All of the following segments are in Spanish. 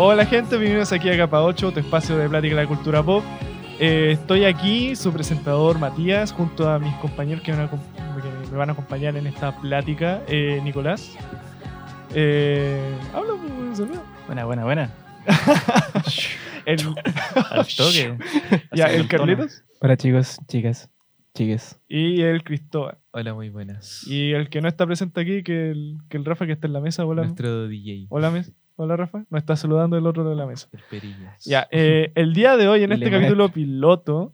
Hola gente, bienvenidos aquí a Capa 8, tu espacio de plática de la cultura pop. Eh, estoy aquí, su presentador Matías, junto a mis compañeros que, van a acom- que me van a acompañar en esta plática, eh, Nicolás. Eh, habla, pues. Buena, buena, buena. El, Al toque. ya, el. Carlitos Hola chicos, chicas, chiques. y el Cristóbal. Hola, muy buenas. Y el que no está presente aquí, que el, que el Rafa que está en la mesa. Hola, Nuestro DJ, hola, mes- hola Rafa. Nos está saludando del otro lado de la mesa. el. Ya, eh, el día de hoy, en este capítulo piloto,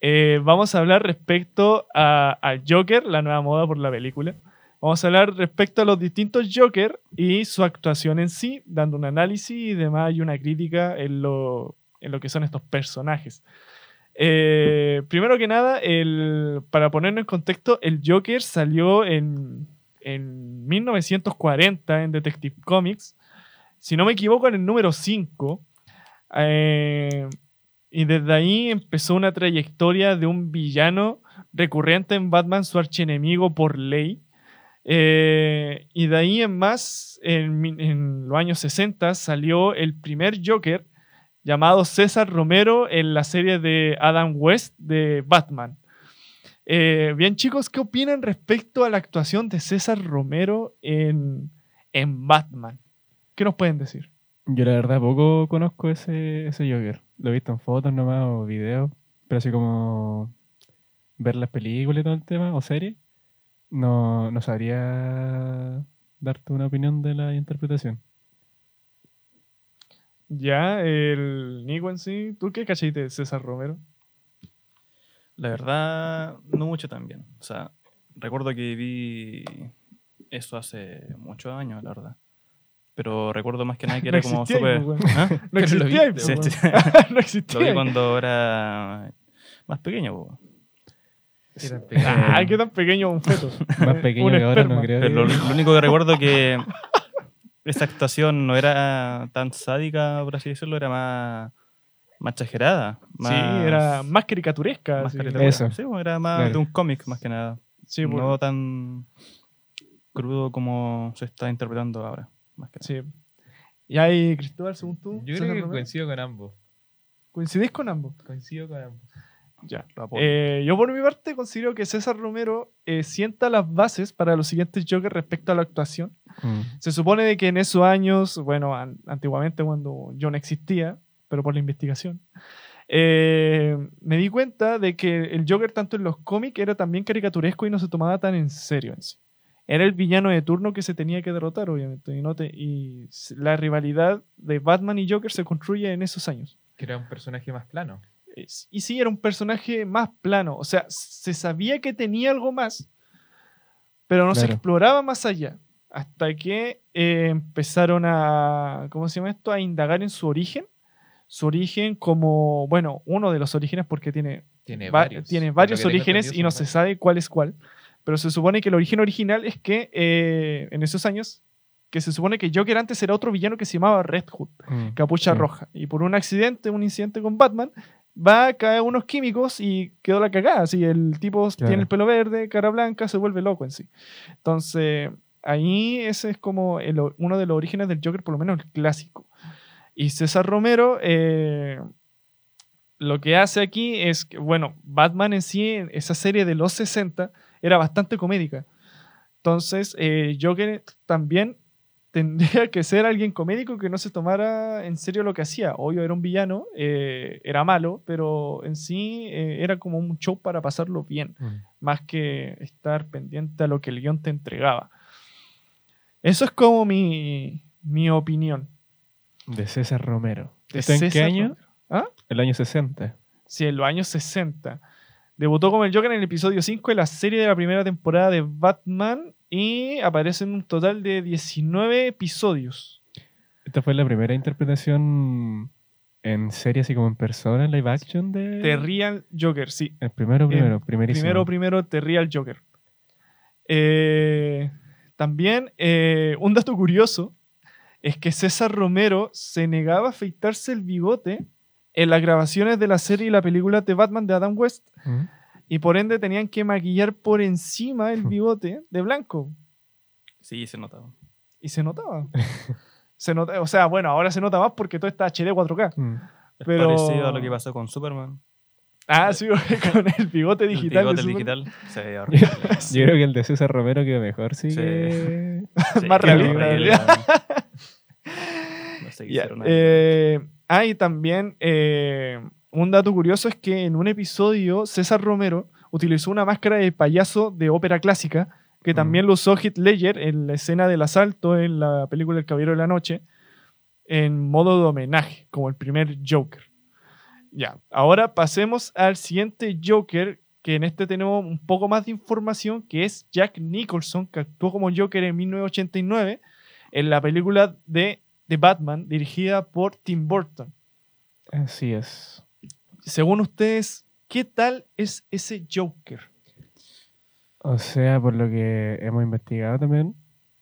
eh, vamos a hablar respecto a, a Joker, la nueva moda por la película. Vamos a hablar respecto a los distintos Joker y su actuación en sí, dando un análisis y demás y una crítica en lo, en lo que son estos personajes. Eh, primero que nada, el, para ponernos en contexto, el Joker salió en, en 1940 en Detective Comics. Si no me equivoco, en el número 5. Eh, y desde ahí empezó una trayectoria de un villano recurrente en Batman, su archienemigo por ley. Eh, y de ahí en más, en, los años 60, salió el primer Joker llamado César Romero en la serie de Adam West de Batman. Eh, bien, chicos, ¿qué opinan respecto a la actuación de César Romero en, en Batman? ¿Qué nos pueden decir? Yo la verdad poco conozco ese, ese Joker. Lo he visto en fotos nomás o videos, pero así como ver las películas y todo el tema o series, no, no sabría darte una opinión de la interpretación. Ya, el Nico en sí, ¿tú qué cachaste de César Romero? La verdad, no mucho también. O sea, recuerdo que vi eso hace muchos años, la verdad. Pero recuerdo más que nada que No era como súper. pues, ¿Ah? No lo existía, viste, pues, Sí, sí. no existía. Lo vi cuando era más pequeño. po. Era pequeño. Ah, qué tan pequeño un feto. Más pequeño Un que ahora no creo. Pero lo, lo único que recuerdo que esa actuación no era tan sádica, por así decirlo, era más, más exagerada. Más, Sí, era más caricaturesca. más sí. Eso. Sí, pues, era más Claro. de un cómic más que nada. Sí, pues, no tan crudo como se está interpretando ahora. Más que nada. sí. Y ahí, Cristóbal, según tú, Yo creo que Romero, coincido con ambos. ¿coincidís con ambos? Coincido con ambos. Ya. Eh, yo por mi parte considero que César Romero eh, sienta las bases para los siguientes Joker respecto a la actuación. Mm. Se supone de que en esos años, bueno, an- antiguamente cuando yo no existía, pero por la investigación, eh, me di cuenta de que el Joker tanto en los cómics era también caricaturesco y no se tomaba tan en serio en sí. Era el villano de turno que se tenía que derrotar, obviamente. Y, no te- y la rivalidad de Batman y Joker se construye en esos años. Que era un personaje más plano. Y sí, era un personaje más plano. O sea, se sabía que tenía algo más, pero no se exploraba más allá. Hasta que eh, empezaron a, ¿cómo se llama esto? A indagar en su origen. Su origen como, bueno, uno de los orígenes porque tiene, Tiene va- varios. tiene varios orígenes y no se sabe cuál es cuál. Pero se supone que el origen original es que eh, en esos años, que se supone que Joker antes era otro villano que se llamaba Red Hood Mm. capucha Sí. roja. Y por un accidente, un incidente con Batman, va a caer unos químicos y quedó la cagada. Así el tipo Claro. tiene el pelo verde, cara blanca, se vuelve loco en sí. Entonces, ahí ese es como el uno de los orígenes del Joker, por lo menos el clásico. Y César Romero, eh, lo que hace aquí es que, bueno, Batman en sí, esa serie de los 60, era bastante comédica. Entonces, eh, Joker también tendría que ser alguien comédico que no se tomara en serio lo que hacía. Obvio, era un villano, eh, era malo, pero en sí eh, era como un show para pasarlo bien, Mm. más que estar pendiente a lo que el guion te entregaba. Eso es como mi, mi opinión. De César Romero. de ¿Esto en qué año? Romero. ¿Ah? El año 60. Sí, en los años 60. Debutó como el Joker en el episodio 5 de la serie de la primera temporada de Batman y aparece en un total de 19 episodios. Esta fue la primera interpretación en serie, así como en persona, en live action de... The Real Joker, sí. El primero, primero, Eh, primerísimo. Primero, primero, The Real Joker. Eh, también, eh, un dato curioso es que César Romero se negaba a afeitarse el bigote en las grabaciones de la serie y la película de Batman de Adam West Mm. y por ende tenían que maquillar por encima el bigote de blanco Sí, se notaba. y se notaba. Se nota, o sea, bueno, ahora se nota más porque todo está HD 4K. Mm. Es Pero- parecido a lo que pasó con Superman. Ah, sí, con el bigote digital. El bigote digital se veía horrible. Yo creo que el de César Romero quedó mejor, sí, Sí. que... Sí, Más realista. horrible. No sé qué Ya, hicieron ahí. eh, ah, y también eh, un dato curioso es que en un episodio César Romero utilizó una máscara de payaso de ópera clásica, que también lo usó Heath Ledger en la escena del asalto en la película El Caballero de la Noche, en modo de homenaje, como el primer Joker. Ya, ahora pasemos al siguiente Joker, que en este tenemos un poco más de información, que es Jack Nicholson, que actuó como Joker en 1989 en la película de The Batman, dirigida por Tim Burton. Así es. Según ustedes, ¿qué tal es ese Joker? O sea, por lo que hemos investigado también,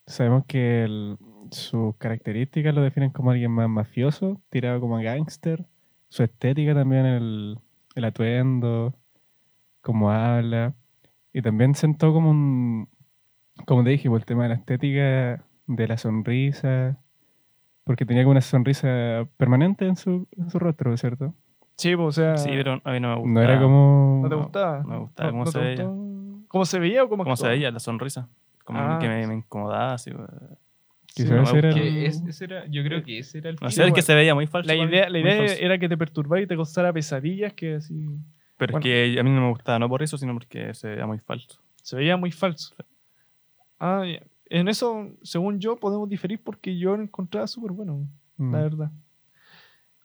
sabemos que el- sus características lo definen como alguien más mafioso, tirado como gángster. Su estética también, el, el atuendo, cómo habla. Y también sentó como un, como te dije, por el tema de la estética, de la sonrisa, porque tenía como una sonrisa permanente en su, en su rostro, ¿cierto? Sí, pues, o sea, Sí, pero a mí no me gusta. No era como... ¿no te gustaba? no me gustaba cómo ¿No se veía. gustó? ¿Cómo se veía o cómo ¿Cómo se veía la sonrisa? Como Ah. que me, me incomodaba. Así, Quizás no me ese era el- Que es- ese era, yo creo que ese era el no sé, es que se veía muy falso. La idea, la idea falso. era que te perturbara y te causara pesadillas, que así Pero bueno. es que a mí no me gustaba, no por eso, sino porque se veía muy falso. se veía muy falso. Ah, ya. En eso, según yo, podemos diferir porque yo lo encontraba súper bueno, Mm. la verdad.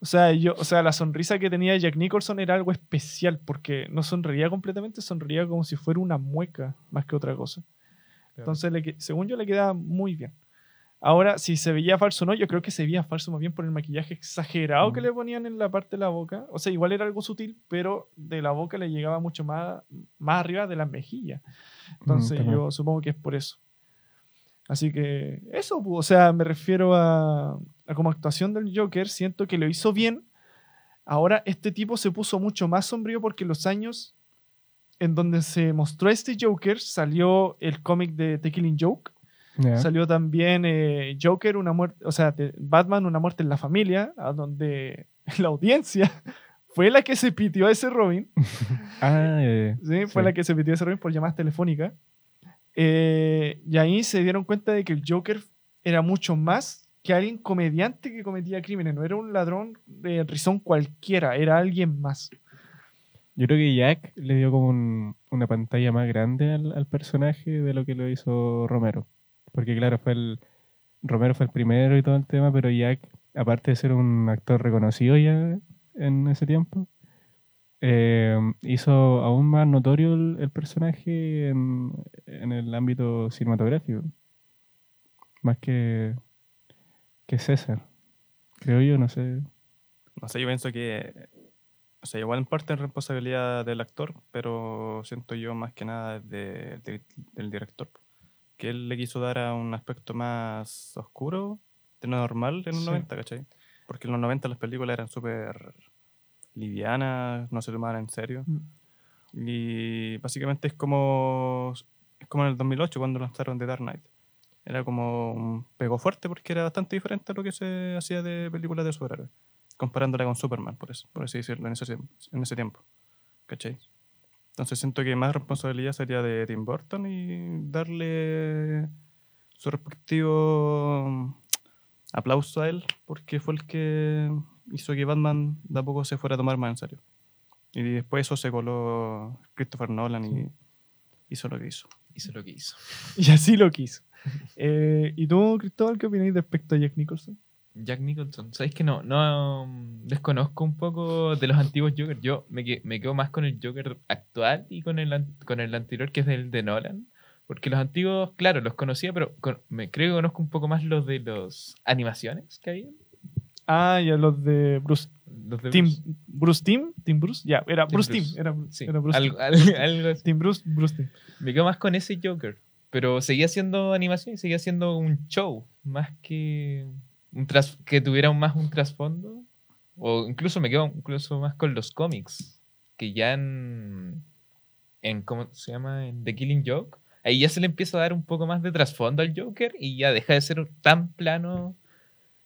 O sea, yo, o sea, la sonrisa que tenía Jack Nicholson era algo especial porque no sonreía completamente, sonreía como si fuera una mueca más que otra cosa. Entonces, le según yo, le quedaba muy bien. Ahora, si se veía falso o no, yo creo que se veía falso más bien por el maquillaje exagerado que Mm. le ponían en la parte de la boca. O sea, igual era algo sutil, pero de la boca le llegaba mucho más, más arriba de las mejillas. Entonces, también. yo supongo que es por eso. Así que eso, o sea, me refiero a, a como actuación del Joker, siento que lo hizo bien. Ahora este tipo se puso mucho más sombrío porque los años en donde se mostró este Joker salió el cómic de The Killing Joke, salió también eh, Joker, una muerte, o sea, Batman, una muerte en la familia, a donde la audiencia fue la que se pitió a ese Robin. Ah, eh, ¿sí? Fue la que se metió ese Robin por llamadas telefónicas. Eh, y ahí se dieron cuenta de que el Joker era mucho más que alguien comediante que cometía crímenes. No era un ladrón de rizón cualquiera, era alguien más. Yo creo que Jack le dio como un- una pantalla más grande al, al personaje de lo que lo hizo Romero. Porque claro, fue el Romero fue el primero y todo el tema, pero Jack, aparte de ser un actor reconocido ya en ese tiempo, eh, hizo aún más notorio el, el personaje en, en el ámbito cinematográfico. Más que, que César. Creo yo, no sé. No sé, yo pienso que. O sea, igual en parte es responsabilidad del actor, pero siento yo más que nada de- de- del director. Que él le quiso dar a un aspecto más oscuro de lo normal en los Sí. 90, ¿cachai? Porque en los 90 las películas eran súper livianas, no se tomaban en serio. Mm. Y básicamente es como, es como en el 2008 cuando lanzaron The Dark Knight. Era como un pegó fuerte porque era bastante diferente a lo que se hacía de películas de superhéroes, comparándola con Superman, por, eso, por así decirlo, en ese, en ese tiempo. ¿Cachai? Entonces siento que más responsabilidad sería de Tim Burton y darle su respectivo aplauso a él porque fue el que hizo que Batman de a poco se fuera a tomar más en serio. Y después eso se coló Christopher Nolan y hizo lo que hizo. Hizo lo que hizo. Y así lo quiso. Eh, ¿Y tú, Cristóbal, qué opináis respecto a Jack Nicholson? Jack Nicholson. ¿Sabes que no? No mm, desconozco un poco de los antiguos Joker. Yo me, que- me quedo más con el Joker actual y con el, con el anterior, que es el de Nolan. Porque los antiguos, claro, los conocía, pero con- me creo que conozco un poco más los de las animaciones que había. Ah, ya los de Bruce Los de Tim. Bruce. Bruce Tim. Tim Bruce. Ya, era Tim Bruce. Bruce. Era, Sí, era Bruce algo, así. Tim Bruce, Bruce Tim. Me quedo más con ese Joker. Pero seguía haciendo animación y seguía haciendo un show. Más que un tras- que tuviera más un trasfondo. O incluso me quedo incluso más con los cómics. Que ya en. en ¿Cómo se llama? En The Killing Joke. Ahí ya se le empieza a dar un poco más de trasfondo al Joker. Y ya deja de ser tan plano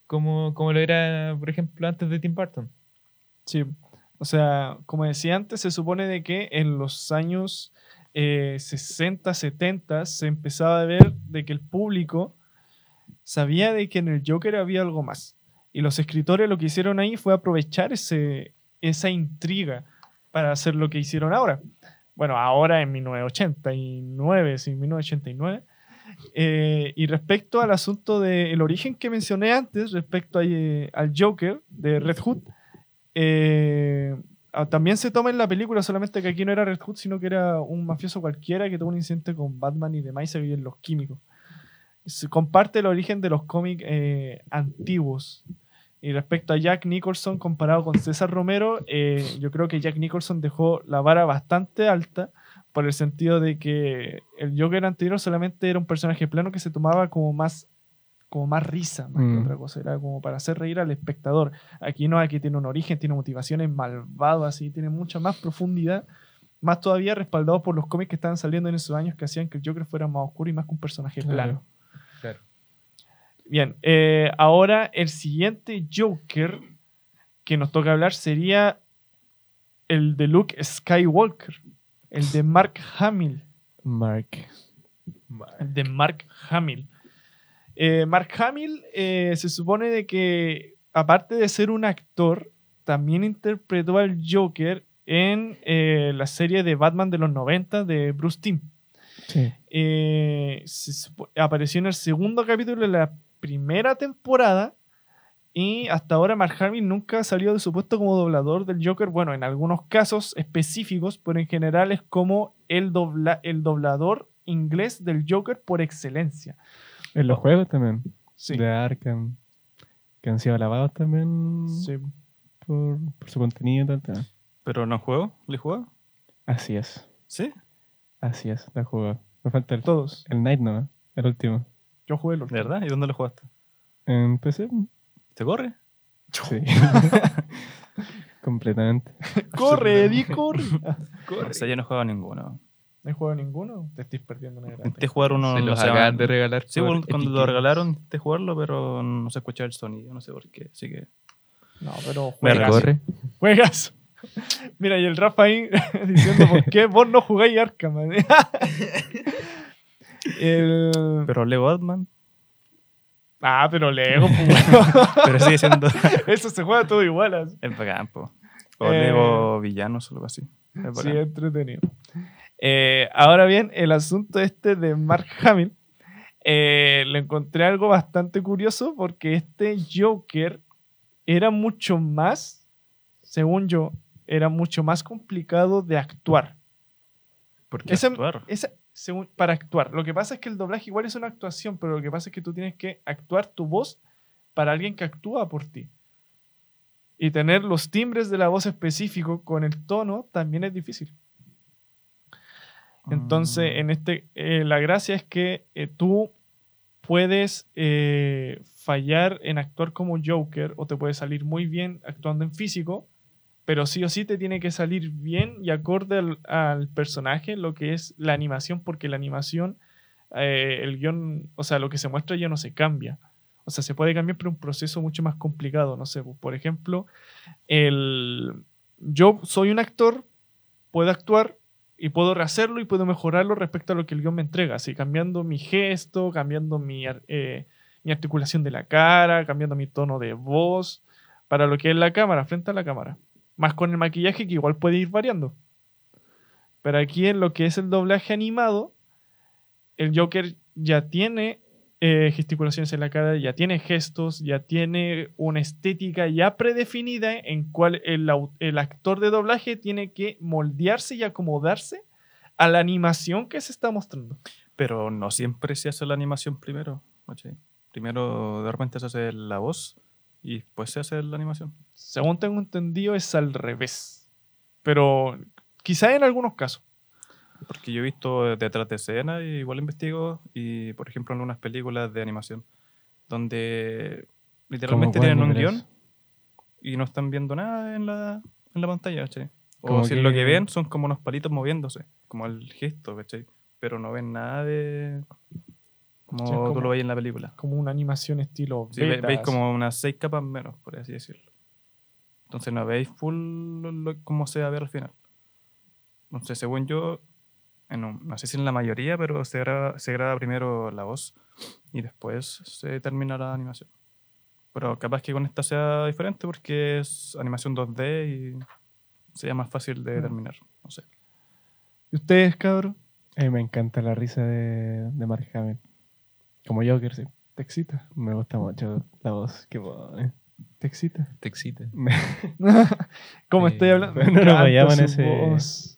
como, como lo era, por ejemplo, antes de Tim Burton. Sí. O sea, como decía antes, se supone de que en los años eh, 60, 70 se empezaba a ver de que el público sabía de que en el Joker había algo más. Y los escritores lo que hicieron ahí fue aprovechar ese, esa intriga para hacer lo que hicieron ahora. Bueno, ahora en 1989, sí, 1989. Eh, y respecto al asunto del origen que mencioné antes, respecto a, eh, al Joker de Red Hood, eh, también se toma en la película, solamente que aquí no era Red Hood, sino que era un mafioso cualquiera que tuvo un incidente con Batman y demás y los químicos. Se comparte el origen de los cómics antiguos. Y respecto a Jack Nicholson comparado con César Romero, yo creo que Jack Nicholson dejó la vara bastante alta por el sentido de que el Joker anterior solamente era un personaje plano que se tomaba como más como más risa, más que Mm. otra cosa, era como para hacer reír al espectador. Aquí no, aquí tiene un origen, tiene motivaciones malvadas, así, tiene mucha más profundidad, más todavía respaldado por los cómics que estaban saliendo en esos años que hacían que el Joker fuera más oscuro y más que un personaje Claro. plano. Claro. Bien, eh, ahora el siguiente Joker que nos toca hablar sería el de Luke Skywalker, el de Mark Hamill. Mark. El de Mark Hamill. Eh, Mark Hamill eh, se supone de que, aparte de ser un actor, también interpretó al Joker en eh, la serie de Batman de los 90 de Bruce Timm. Sí. Se apareció en el segundo capítulo de la primera temporada y hasta ahora Mark Hamill nunca salió de su puesto como doblador del Joker. Bueno, en algunos casos específicos, pero en general es como el, dobla el doblador inglés del Joker por excelencia. En los juegos también. Sí. De Arkham. Que han sido alabados también Sí. por, por su contenido y el tema. ¿Pero no juego? ¿Le juego? Así es. ¿Sí? Así es, la jugado. Me falta el, Todos. el Night no, el último. Yo jugué el ¿De último. verdad? ¿Y dónde lo jugaste? En PC, ¿Te corre? sí. Completamente. Corre, Eddie, corre. O sea, yo no he jugado ninguno. No he jugado ninguno. Te estoy perdiendo una gran Intenté jugar uno. Se sé, acaban de regalar. Sí, cuando lo regalaron intenté jugarlo, pero no se escuchaba el sonido, no sé por qué. Así que. No, pero Me juegas. corre. Juegas. Mira, y el Rafa ahí diciendo por qué vos no jugáis Arkham. el... Pero Lego Batman. Ah, pero Lego, pues, bueno. pero sigue siendo. Eso se juega todo igual. así. es bacán, po. O Eh, Lego Villanos o algo así. Es Sí, entretenido. Eh, ahora bien, el asunto este de Mark Hamill, eh, le encontré algo bastante curioso porque este Joker era mucho más, según yo, era mucho más complicado de actuar. ¿Por qué actuar? Esa- según- para actuar. Lo que pasa es que el doblaje igual es una actuación, pero lo que pasa es que tú tienes que actuar tu voz para alguien que actúa por ti. Y tener los timbres de la voz específicos con el tono también es difícil. Entonces, Mm. en este, eh, la gracia es que eh, tú puedes eh, fallar en actuar como Joker o te puede salir muy bien actuando en físico, pero sí o sí te tiene que salir bien y acorde al, personaje lo que es la animación, porque la animación, eh, el guion, o sea, lo que se muestra ya no se cambia. O sea, se puede cambiar, pero un proceso mucho más complicado. No sé, por ejemplo, el, yo soy un actor, puedo actuar y puedo rehacerlo y puedo mejorarlo respecto a lo que el guion me entrega. Así, cambiando mi gesto, cambiando mi, eh, mi articulación de la cara, cambiando mi tono de voz, para lo que es la cámara, frente a la cámara. Más con el maquillaje que igual puede ir variando. Pero aquí en lo que es el doblaje animado, el Joker ya tiene eh, gesticulaciones en la cara, ya tiene gestos, ya tiene una estética ya predefinida en cual el, el actor de doblaje tiene que moldearse y acomodarse a la animación que se está mostrando. Pero no siempre se hace la animación primero. Primero, de repente se hace la voz y después se hace la animación. Según tengo entendido, es al revés. Pero quizá en algunos casos. Porque yo he visto detrás de escena y igual investigo, y por ejemplo en unas películas de animación, donde literalmente ¿Cómo tienen un guion y no están viendo nada en la, en la pantalla, ¿cachai? O Como si lo que que- ven son como unos palitos moviéndose, como el gesto, ¿cachai? Pero no ven nada de... como, Sí, como- tú lo veis en la película. Como una animación estilo Sí, beta, veis así. como unas seis capas menos, por así decirlo. Entonces no veis full cómo se va a ver al final. Entonces, según yo, en un- no sé si en la mayoría, pero se graba, se graba primero la voz y después se termina la animación. Pero capaz que con esta sea diferente porque es animación 2D y sea más fácil de Mm. terminar. No sé. ¿Y ustedes? A mí me encanta la risa de, de Mark Hamill. Como Joker, sí. ¿Te excita? Me gusta mucho la voz que pone. ¿Te excita? Te excita. ¿Cómo Eh, estoy hablando? bueno, Me no en su ese- voz.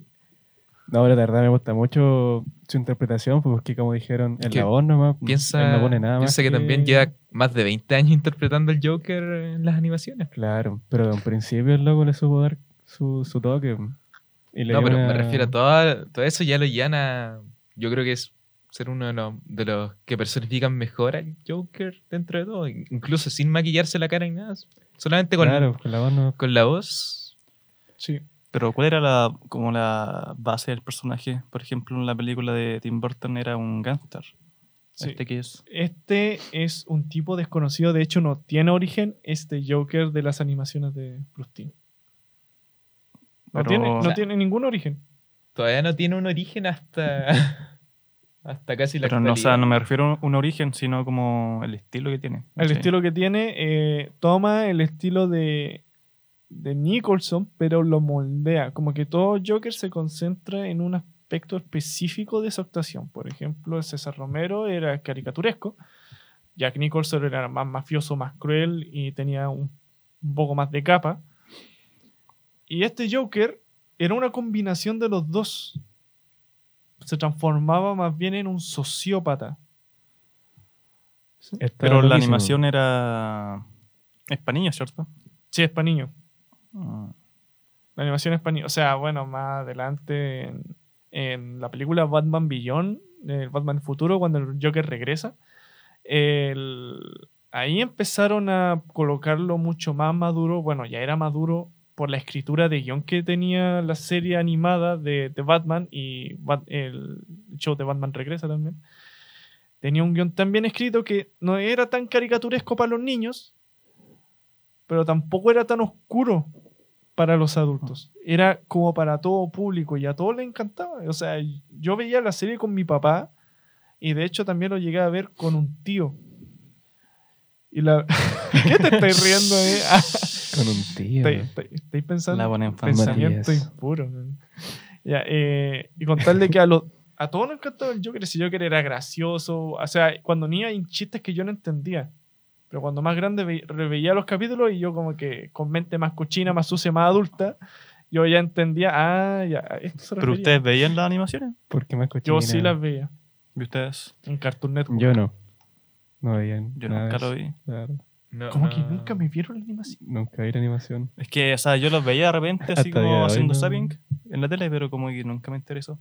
No, pero de verdad me gusta mucho su interpretación, pues, porque como dijeron, en que la voz nomás, Piensa, él no pone nada piensa más que, también lleva más de 20 años interpretando al Joker en las animaciones. Claro, pero en principio el loco le supo dar su, su toque. Y le No, pero una- me refiero a todo, todo eso ya lo llevan a. Yo creo que es ser uno de los, de los que personifican mejor al Joker dentro de todo, incluso sin maquillarse la cara ni nada. Solamente con, Claro, con la voz no... con la voz. Sí. Pero ¿cuál era la, como la base del personaje? Por ejemplo, en la película de Tim Burton era un gángster. Sí. ¿Este qué es? Este es un tipo desconocido, de hecho no tiene origen, este Joker de las animaciones de Timm. No, Pero- tiene, no O sea- tiene ningún origen. Todavía no tiene un origen hasta. hasta casi la Pero no, o sea, no me refiero a un origen, sino como el estilo que tiene. El Sí. estilo que tiene eh, toma el estilo de, de Nicholson, pero lo moldea. Como que todo Joker se concentra en un aspecto específico de su actuación. Por ejemplo, César Romero era caricaturesco. Jack Nicholson era más mafioso, más cruel y tenía un, un poco más de capa. Y este Joker era una combinación de los dos. Se transformaba más bien en un sociópata. Está Pero la animación era. Es para niños, ¿cierto? Sí, es para niños. Mm. La animación es para niños. O sea, bueno, más adelante en, en la película Batman Beyond, el Batman Futuro, cuando el Joker regresa, el- ahí empezaron a colocarlo mucho más maduro. Bueno, ya era maduro por la escritura de guion que tenía la serie animada de, de Batman y Bat- el show de Batman Regresa también. Tenía un guion tan bien escrito que no era tan caricaturesco para los niños, pero tampoco era tan oscuro para los adultos. Era como para todo público y a todos les encantaba. O sea, yo veía la serie con mi papá y de hecho también lo llegué a ver con un tío. Y la... ¿Qué te estáis riendo ahí? Ah, Con un tío. estáis- estáis pensando La buena infancia. pensamiento impuro. Ya, eh, y contarle que a, los a todos nos encantaba el Joker. Ese Joker era gracioso. O sea, cuando niño hay chistes que yo no entendía. Pero cuando más grande ve- reveía los capítulos y yo como que con mente más cochina, más sucia, más adulta, yo ya entendía, ah, ya, esto se ¿Pero ustedes veían las animaciones? ¿Por qué más Yo cochina? sí las veía ¿Y ustedes? en Cartoon Network. Yo no. No veía Yo nunca lo eso, vi. la verdad. No, Como no. que nunca me vieron la animación. Nunca vi la animación. Es que, o sea, yo los veía de repente así como haciendo no- zapping en la tele, pero como que nunca me interesó.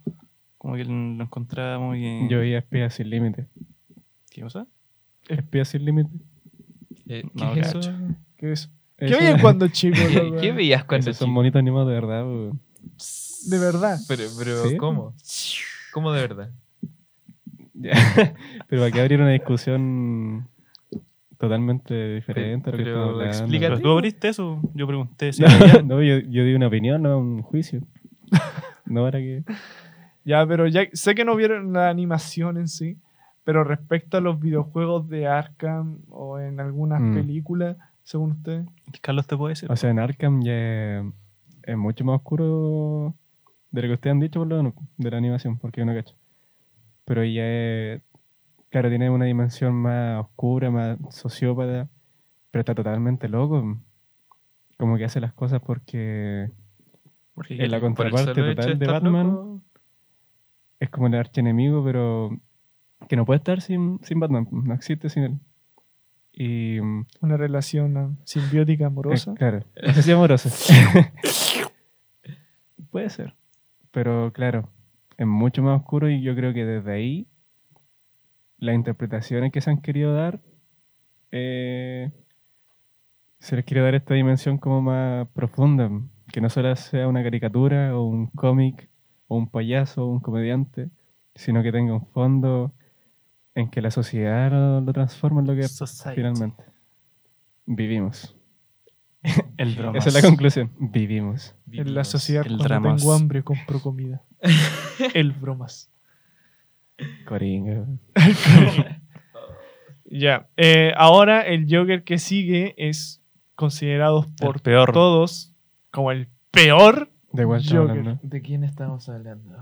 Como que lo encontraba muy... Yo veía Espías sin Límite. ¿Qué cosa? Espías sin Límite. Eh, ¿Qué No, es eso? ¿Qué es? ¿Qué veían cuando chico? ¿Qué, veías cuando Esos son chico? bonitos animados de verdad. weón. De verdad. Pero, pero ¿Sí? ¿cómo? ¿Cómo de verdad? Ya. Pero que abrir una discusión totalmente diferente a lo que Pero estamos hablando. explícate. ¿Pero tú abriste eso? Yo pregunté si... No, no, yo, yo di una opinión, no un juicio. No para que. Ya, pero ya sé que no vieron la animación en sí, pero respecto a los videojuegos de Arkham o en algunas Mm. películas, según ustedes. Carlos te puede decir. O sea, en Arkham ya es, es mucho más oscuro de lo que ustedes han dicho, por lo menos, de la animación, porque yo no cacho. Pero ya es. Claro, tiene una dimensión más oscura, más sociópata, pero está totalmente loco. Como que hace las cosas porque Porque en la contraparte total de Batman loco, es como el archienemigo, pero que no puede estar sin, sin Batman, no existe sin él. Y Una relación simbiótica eh, amorosa. claro, no sé si amorosa. puede ser, pero claro, es mucho más oscuro y yo creo que desde ahí las interpretaciones que se han querido dar eh, se les quiere dar esta dimensión como más profunda, que no solo sea una caricatura o un cómic o un payaso o un comediante, sino que tenga un fondo en que la sociedad lo, lo transforma en lo que es Society. finalmente. Vivimos. El. Esa es la conclusión. Vivimos. En la Vivimos. sociedad, el cuando dramas. tengo hambre, compro comida. El bromas. Coringa. Ya. eh, ahora el Joker que sigue es considerado por peor. todos como el peor De Joker. hablando. ¿De quién estamos hablando?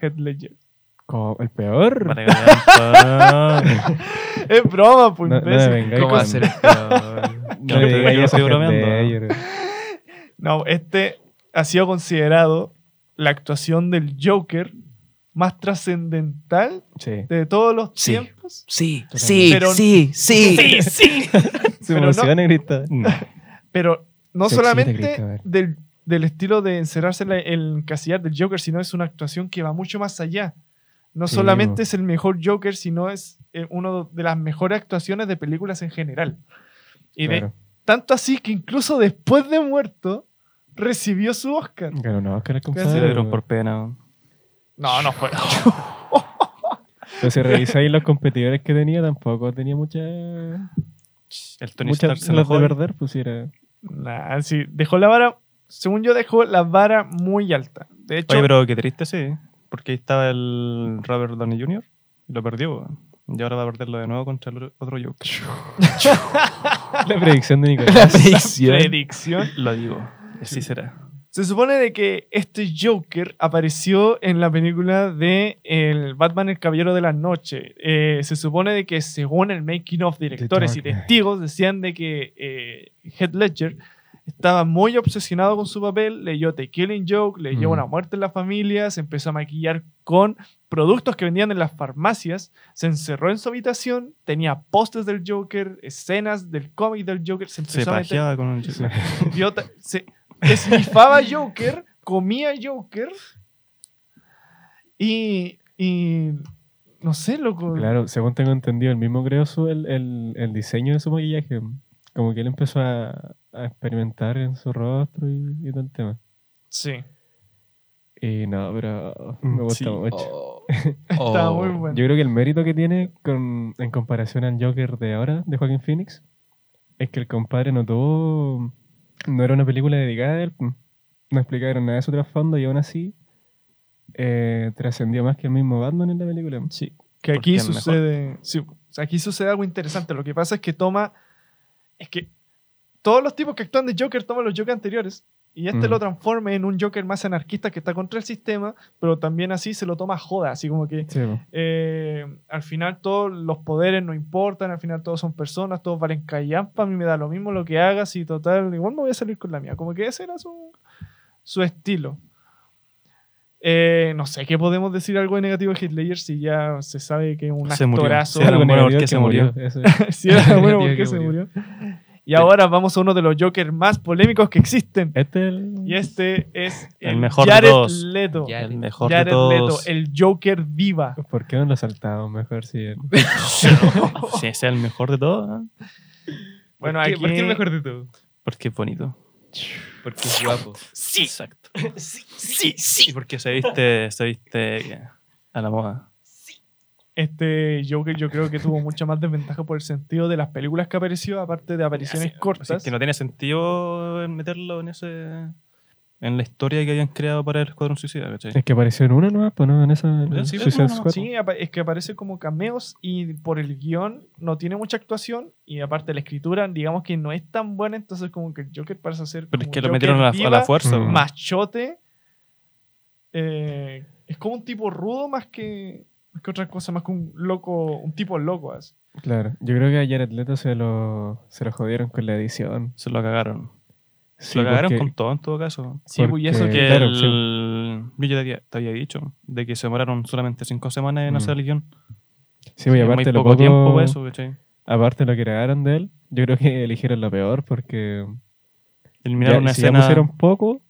Heath Ledger. Como el peor. Es broma, pues. No- no ¿Cómo estoy a bromeando. Ledger. No, este ha sido considerado la actuación del Joker más trascendental Sí. de todos los Sí. tiempos. Sí, sí, Pero- sí, sí. Sí, sí. Se Pero no- emociona grita. No. Pero no Se excita solamente del, del estilo de encerrarse en el encasillar del Joker, sino es una actuación que va mucho más allá. No Sí, solamente es el mejor Joker, sino es eh, una de las mejores actuaciones de películas en general. Y de- Claro. tanto así que incluso después de muerto recibió su Oscar. Ganó un Oscar compadre. le dieron por pena. No, no fue. Pero si revisáis los competidores que tenía, tampoco tenía mucha. El Tony Muchas Stark se las de perder, pues sí era. Nah, sí, dejó la vara, según yo, dejó la vara muy alta. De hecho, Oye, pero qué triste, sí. Porque ahí estaba el Robert Downey Jr. y lo perdió. Y ahora va a perderlo de nuevo contra el otro Joker. La predicción de La Nicolás. predicción. predicción. Lo digo. Así será. Se supone de que este Joker apareció en la película de el Batman el Caballero de la Noche. Eh, se supone de que según el making of directores y testigos decían de que eh, Heath Ledger estaba muy obsesionado con su papel, leyó The Killing Joke, leyó Mm. Una muerte en la familia, se empezó a maquillar con productos que vendían en las farmacias, se encerró en su habitación, tenía pósters del Joker, escenas del cómic del Joker, se Se empezó a meter pajeaba con el Joker. idiota. Se esnifaba Joker, comía Joker y, y no sé, loco. Claro, según tengo entendido, el mismo creó su, el, el, el diseño de su maquillaje. Como que él empezó a, a experimentar en su rostro y, y todo el tema. Sí, Y no, pero Mm, me gusta sí. mucho. Oh. Oh. muy bueno. Yo creo que el mérito que tiene con, en comparación al Joker de ahora, de Joaquín Phoenix, es que el compadre no tuvo. No era una película dedicada a él. mm. No explicaron nada de su trasfondo y aún así eh, trascendió más que el mismo Batman en la película. Sí, que aquí sucede. sí, aquí sucede algo interesante. Lo que pasa es que toma. Es que todos los tipos que actúan de Joker toman los Joker anteriores. Y este Ujú. lo transforma en un Joker más anarquista que está contra el sistema, pero también así se lo toma joda, así como que Sí, eh, al final todos los poderes no importan, al final todos son personas, todos valen callampa, a mí me da lo mismo lo que hagas y total, igual me voy a salir con la mía. Como que ese era su, su estilo. Eh, no sé, ¿qué podemos decir algo de negativo de Ledger si ya se sabe que es un Se murió. actorazo? Sí, era Algo bueno porque se murió. eso. si era bueno, Negativo ¿por qué que se murió. murió? Y ahora vamos a uno de los Jokers más polémicos que existen. Este es el... Y este es El mejor de Jared todos. Leto. Jared. El mejor Jared de todos. Leto, el Joker viva. ¿Por qué no lo saltamos mejor si él- Si ese es el mejor de todos, ¿eh? Bueno, ¿Por qué, aquí... ¿Por qué el mejor de todo? porque es bonito. Porque es guapo. Sí. Exacto. Sí, sí, sí. Y porque se viste, se viste a la moda. Este Joker yo creo que tuvo mucha más desventaja por el sentido de las películas que apareció, aparte de apariciones Así- cortas. así que no tiene sentido meterlo en ese en la historia que habían creado para el Escuadrón Suicida, ¿cachai? Es que apareció en una nomás, pues no, en esa. en Sí, Suicide no, no, Squad. Sí, apa- es que aparece como cameos y por el guion no tiene mucha actuación y aparte la escritura digamos que no es tan buena, entonces como que el Joker parece ser Pero es que lo Joker metieron a la, a viva, la fuerza. Mm. machote. eh, es como un tipo rudo más que, más que otra cosa, más que un loco, un tipo loco. así. Claro. Yo creo que a Jared Leto se lo, se lo jodieron con la edición. Se lo cagaron. Se Sí, lo cagaron porque- con todo en todo caso. Sí, pues, y eso que... Claro, el... Yo ya te había, te había dicho de que se demoraron solamente cinco semanas en Mm. hacer el guion. Sí, pues, y Es muy aparte lo poco poco, tiempo para eso, ¿cachai? aparte lo que grabaron de él, yo creo que eligieron lo peor porque Eliminar ya, una si ya escena. pusieron poco,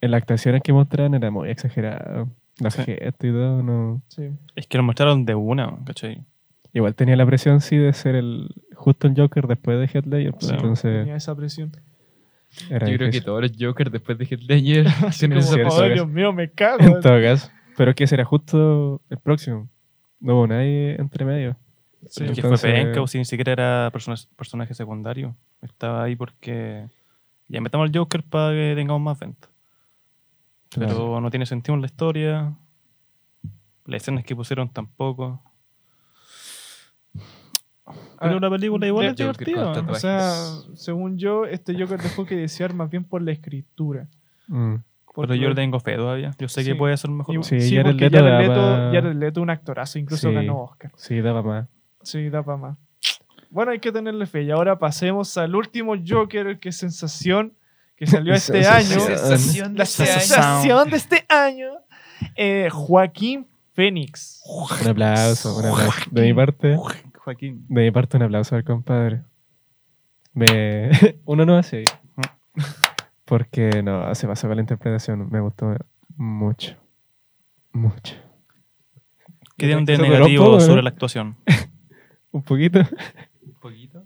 en las actuaciones que mostraron era muy exagerado. Los Sí. gestos y todo, no. Sí. Es que lo mostraron de una, ¿cachai? Igual tenía la presión, sí, de ser el justo el Joker después de Heath Ledger, pues, Sí. entonces Tenía esa presión. era Yo creo que todos los Jokers después de Heath Ledger tienen esa eso "Ay, es. Dios mío, me cago. En todo caso. Pero es que será justo el próximo. No hubo nadie entre medio. Sí. Es que Entonces- fue penca, o si ni siquiera era persona- personaje secundario. Estaba ahí porque ya metamos al Joker para que tengamos más ventas. Pero Claro. no tiene sentido en la historia. Las escenas que pusieron tampoco. Pero Ah, la película igual es divertida. O sea, según yo, este Joker dejó que desear más bien por la escritura. Mm. Por Pero yo le tengo fe todavía. Yo sé Sí. que puede ser mejor. y- Sí, sí, Jared Leto Jared da Leto, pa- Jared Leto es un actorazo, incluso Sí. ganó Oscar. Sí, daba más. Sí, da para más. Bueno, hay que tenerle fe. Y ahora pasemos al último Joker, que sensación, que salió este año. Sensación de La este año. sensación de este año. Eh, Joaquín Fénix. Un aplauso, un aplauso. De mi parte, Joaquín. de mi parte un aplauso al compadre. Me... Uno no hace. Porque no, se pasó con la interpretación. Me gustó mucho. Mucho. ¿Qué tienen de negativo sobre la actuación? Un poquito. Un poquito.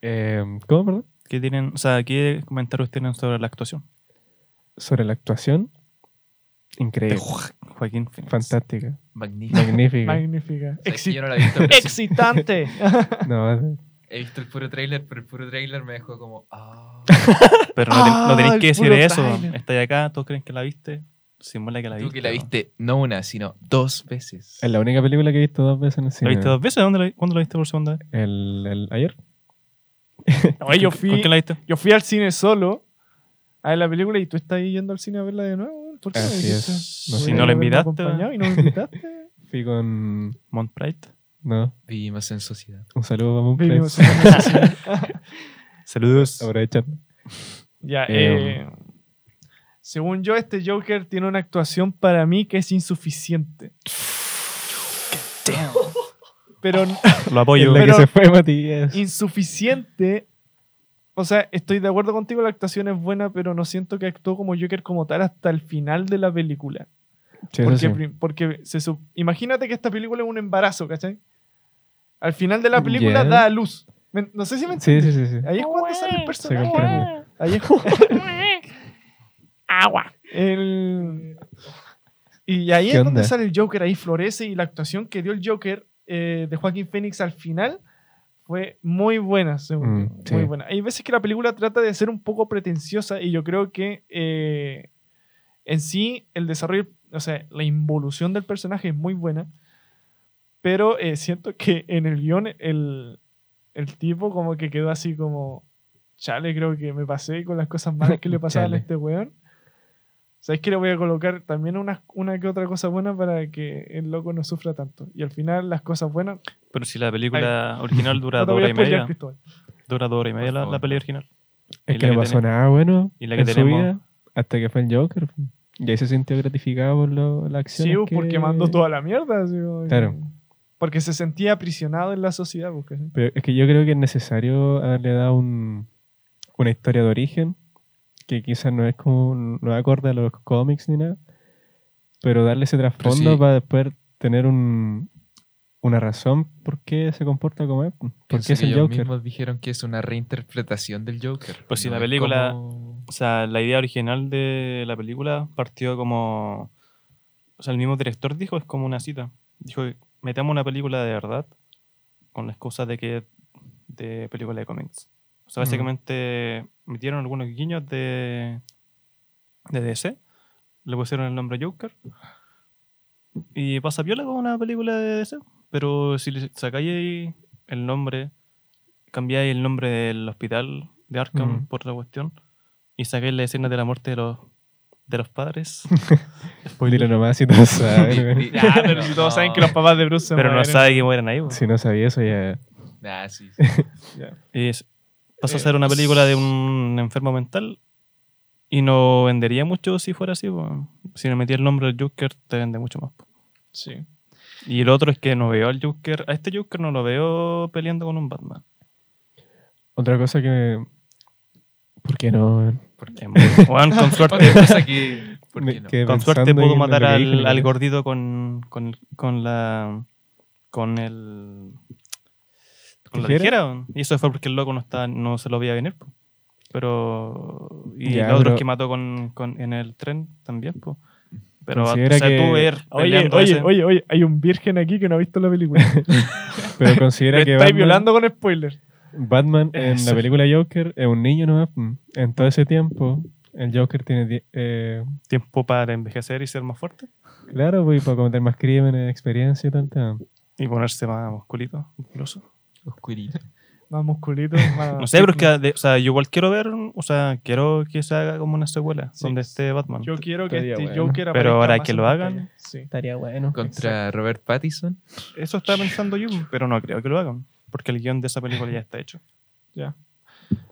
Eh, ¿Cómo, perdón? ¿Qué tienen, o sea, qué comentarios tienen sobre la actuación? Sobre la actuación. De Increíble. Jo- Joaquín Phoenix. Fantástica. Magnífica. Magnífica. Que Exi- yo no la he visto, excitante. No, he visto el puro trailer, pero el puro trailer me dejó como. Ah. Pero no, ten- no Ah, tenéis el que decir eso. tráiler. Estáis acá, todos creen que la viste. Simula que la Tú viste. que la viste no una, sino dos veces. es la única película que he visto dos veces en el ¿La cine. viste dos veces? ¿Dónde la, ¿Cuándo la viste por segunda vez? El, el- ayer. Yo ¿Con fui, quién la viste? yo fui al cine solo a ver la película y tú estás ahí yendo al cine a verla de nuevo. ¿Por qué no me Así dijiste? es. No, si no la invitaste, acompañado y no me invitaste. Fui con. Mont Pride. No, Vivimos en sociedad. un saludo a sociedad. Saludos. Aprovechando. Ya, Eh, eh, según yo, este Joker tiene una actuación para mí que es insuficiente. Pero Lo apoyo. En la Pero- que se fue Matías. insuficiente. O sea, estoy de acuerdo contigo, la actuación es buena, pero no siento que actuó como Joker como tal hasta el final de la película. Sí, Porque, sí. porque se imagínate que esta película es un embarazo, ¿cachai? Al final de la película Ya. da a luz. Me- No sé si me entiendes. sí, sí, sí. Ahí es cuando sale el personaje. Ahí es Agua. El- Y ahí ¿Qué es donde onda? sale el Joker, ahí florece y la actuación que dio el Joker eh, de Joaquín Phoenix al final fue muy buena, según Mm, sí. Muy buena. Hay veces que la película trata de ser un poco pretenciosa y yo creo que eh, en sí el desarrollo, o sea, la involución del personaje es muy buena, pero eh, siento que en el guion el, el tipo como que quedó así como, chale, creo que me pasé con las cosas malas que le pasaban a este weón. ¿Sabes que le voy a colocar también una, una que otra cosa buena para que el loco no sufra tanto? Y al final las cosas buenas... Pero si la película original dura no dos horas y media. Dura dos horas y media la, la peli original. Es Y que la no que pasó tenemos- nada bueno y la que en su tenemos- vida hasta que fue el Joker. Y ahí se sintió gratificado por lo, la acción. Sí, porque mandó toda la mierda. así Claro. Porque se sentía aprisionado en la sociedad. ¿cachai? Pero es que yo creo que es necesario haberle dado un, una historia de origen que quizás no es como no acorde a los cómics ni nada, pero darle ese trasfondo sí. para después tener un, una razón por qué se comporta como es, por Pienso qué es que el ellos Joker. mismos dijeron que es una reinterpretación del Joker. Pues si No la película- como- O sea, la idea original de la película partió como. O sea, el mismo director dijo, es como una cita. Dijo, metamos una película de verdad con la excusa de que de película de cómics. O sea, Mm. básicamente metieron algunos guiños de, de DC, le pusieron el nombre Joker y pasa piola como una película de DC. Pero si le sacáis ahí el nombre, cambiáis el nombre del hospital de Arkham Mm. por la cuestión y sacáis la escena de la muerte de los, de los padres. Dilo nomás si todos saben, Ya, pero si todos saben que los papás de Bruce se pero no mueren. sabe que mueren ahí. Si no sabía eso ya... Ah, sí, sí. Y es- pasa a Eh, ser una película de un enfermo mental y no vendería mucho si fuera así. po. Si le metía el nombre del Joker, te vende mucho más. po. Sí. Y el otro es que no veo al Joker, a este Joker no lo veo peleando con un Batman. Otra cosa que... ¿Por qué no? Porque, weón, con suerte, con suerte lo matar al, al gordito con, con, con la. con el. Con la ¿Tijera? Y eso fue porque el loco no, está, no se lo veía venir. po. Pero. Y Ya, los otros pero- que mató con, con, en el tren también, pues. Pero o Considera sea, que- tú ver Oye, oye, ese- oye, oye, hay un virgen aquí que no ha visto la película. Pero considera Me que estáis Batman, violando con spoilers. Batman en Eso. la película Joker es un niño nomás. mm. En todo ese tiempo, el Joker tiene. eh, tiempo para envejecer y ser más fuerte claro, pues, para cometer más crímenes, experiencia y tal. tal. y ponerse más musculito, musculoso. Oscurito. Más musculito, más... No sé, pero es que, de- o sea, yo igual quiero ver, o sea, quiero que se haga como una secuela Sí. donde esté Batman. Yo quiero que Estaría este bueno. Joker Pero aparezca ahora más que en lo pantalla. hagan. Sí. Estaría bueno. Contra Robert Pattinson. Eso estaba pensando yo, pero no creo que lo hagan, porque el guion de esa película ya está hecho. Ya.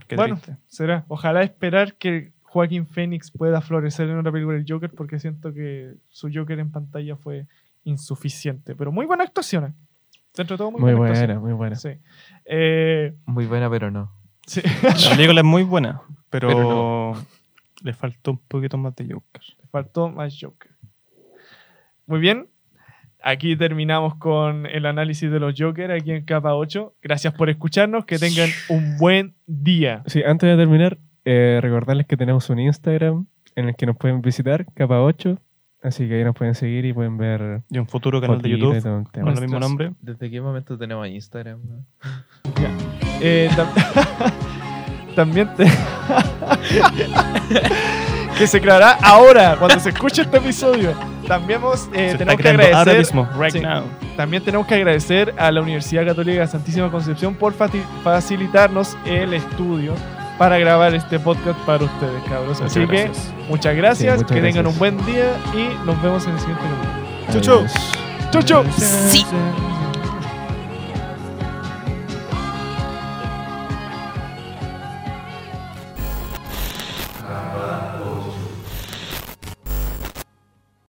Qué Bueno. triste. Será. Ojalá esperar que Joaquín Phoenix pueda florecer en una película del Joker porque siento que su Joker en pantalla fue insuficiente. Pero muy buena actuación. Dentro de todo, muy, Muy buena. muy buena. Sí. Eh, Muy buena, pero no. sí. La película es muy buena, pero, Pero le faltó un poquito más de Joker. Faltó más Joker. Muy bien. Aquí terminamos con el análisis de los Joker aquí en capa 8. Gracias por escucharnos. Que tengan un buen día. Sí, antes de terminar, eh, recordarles que tenemos un Instagram en el que nos pueden visitar, capa 8. Así que ahí nos pueden seguir y pueden ver Y un futuro canal de YouTube con el mismo nombre. ¿Desde qué momento tenemos Instagram? no? Eh, tam- también te- que se creará ahora cuando se escuche este episodio. También hemos, eh, tenemos que creando ahora agradecer. mismo, right Sí. now. También tenemos que agradecer a la Universidad Católica de Santísima Concepción por facilitarnos el estudio para grabar este podcast para ustedes, cabros. Así Muchas que gracias. muchas gracias, Sí, muchas que tengan un buen día y nos vemos en el siguiente capítulo. Chau, chau. ¡Chau, chau! Sí.